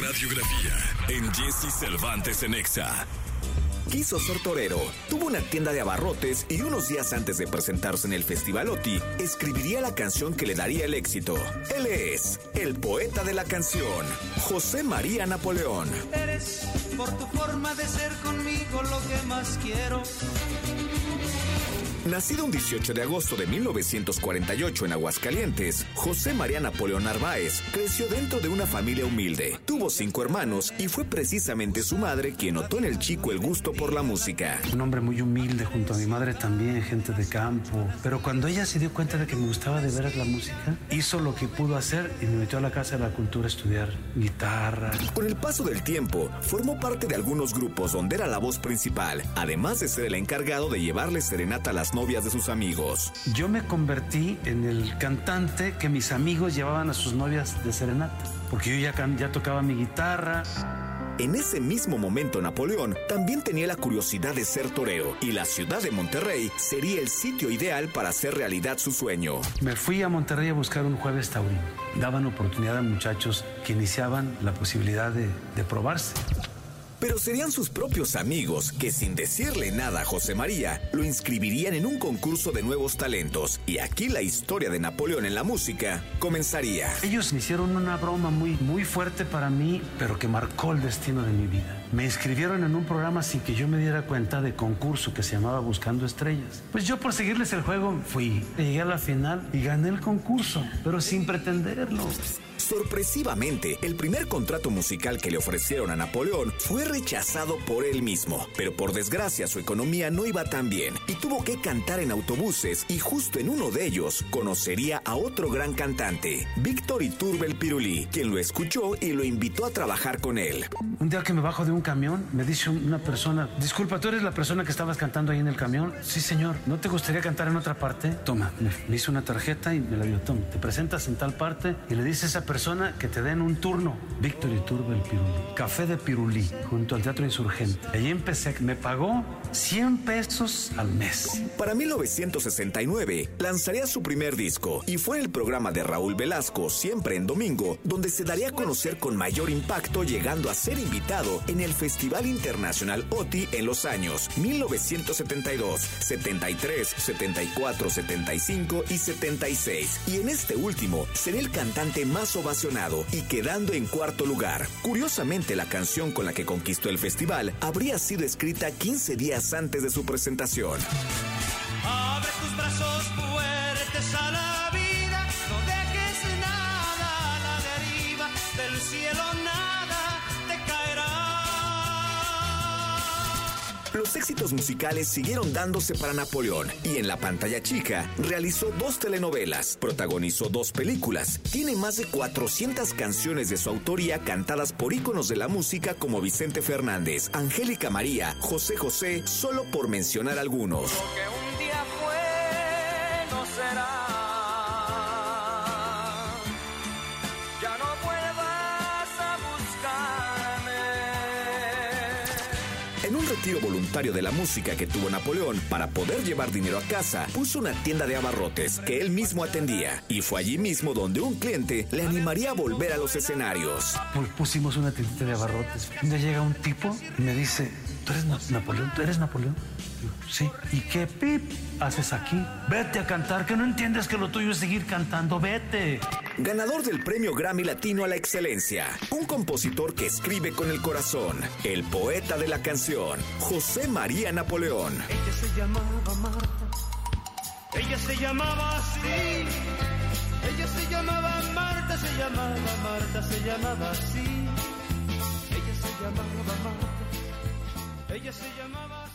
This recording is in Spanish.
radiografía en Jesse Cervantes en Exa. Quiso ser torero, tuvo una tienda de abarrotes y unos días antes de presentarse en el Festival OTI, escribiría la canción que le daría el éxito. Él es el poeta de la canción, José María Napoleón. Eres por tu forma de ser conmigo lo que más quiero. Nacido un 18 de agosto de 1948 en Aguascalientes, José María Napoleón Narváez creció dentro de una familia humilde. Tuvo cinco hermanos y fue precisamente su madre quien notó en el chico el gusto por la música. Un hombre muy humilde junto a mi madre también, gente de campo. Pero cuando ella se dio cuenta de que me gustaba de veras la música, hizo lo que pudo hacer y me metió a la Casa de la Cultura a estudiar guitarra. Con el paso del tiempo, formó parte de algunos grupos donde era la voz principal, además de ser el encargado de llevarle serenata a las novias de sus amigos. Yo me convertí en el cantante que mis amigos llevaban a sus novias de serenata, porque yo ya, ya tocaba mi guitarra. En ese mismo momento Napoleón también tenía la curiosidad de ser torero y la ciudad de Monterrey sería el sitio ideal para hacer realidad su sueño. Me fui a Monterrey a buscar un jueves taurino. Daban oportunidad a muchachos que iniciaban la posibilidad de, de probarse. Pero serían sus propios amigos que sin decirle nada a José María lo inscribirían en un concurso de nuevos talentos y aquí la historia de Napoleón en la música comenzaría. Ellos me hicieron una broma muy, muy fuerte para mí, pero que marcó el destino de mi vida. Me inscribieron en un programa sin que yo me diera cuenta de concurso que se llamaba Buscando Estrellas. Pues yo por seguirles el juego fui, llegué a la final y gané el concurso, pero sin pretenderlo. Sorpresivamente, el primer contrato musical que le ofrecieron a Napoleón fue rechazado por él mismo, pero por desgracia su economía no iba tan bien y tuvo que cantar en autobuses y justo en uno de ellos conocería a otro gran cantante, Víctor Iturbel Pirulí, quien lo escuchó y lo invitó a trabajar con él. Un día que me bajo de un camión, me dice un- una persona, disculpa, ¿tú eres la persona que estabas cantando ahí en el camión? Sí, señor. ¿No te gustaría cantar en otra parte? Toma, me, hizo una tarjeta y me la dio. Toma, te presentas en tal parte y le dice a esa persona que te den un turno. Víctor Iturbe el Pirulí. Café de Pirulí, junto al Teatro Insurgente. Allí empecé, me pagó 100 pesos al mes. Para 1969 lanzaría su primer disco y fue en el programa de Raúl Velasco, siempre en domingo, donde se daría a conocer con mayor impacto llegando a ser invitado en el Festival Internacional OTI en los años 1972, 73, 74, 75 y 76. Y en este último sería el cantante más ovacionado y quedando en cuarto lugar. Curiosamente la canción con la que conquistó el festival habría sido escrita 15 días antes de su presentación. Abre tus brazos fuertes a la vida, no dejes nada a la deriva, del cielo nada Los éxitos musicales siguieron dándose para Napoleón y en la pantalla chica realizó dos telenovelas, protagonizó dos películas, tiene más de 400 canciones de su autoría cantadas por íconos de la música como Vicente Fernández, Angélica María, José José, solo por mencionar algunos. Lo que un día fue será. En un retiro voluntario de la música que tuvo Napoleón para poder llevar dinero a casa, puso una tienda de abarrotes que él mismo atendía y fue allí mismo donde un cliente le animaría a volver a los escenarios. Pues pusimos una tiendita de abarrotes. Un día llega un tipo y me dice, ¿tú eres Na- Napoleón? ¿Tú eres Napoleón? Digo, sí. ¿Y qué pip haces aquí? Vete a cantar, que no entiendes que lo tuyo es seguir cantando, vete. Ganador del premio Grammy Latino a la Excelencia, un compositor que escribe con el corazón, el poeta de la canción, José María Napoleón. Ella se llamaba Marta. Ella se llamaba así. Ella se llamaba Marta, se llamaba Marta, se llamaba así. Ella se llamaba Marta. Ella se llamaba.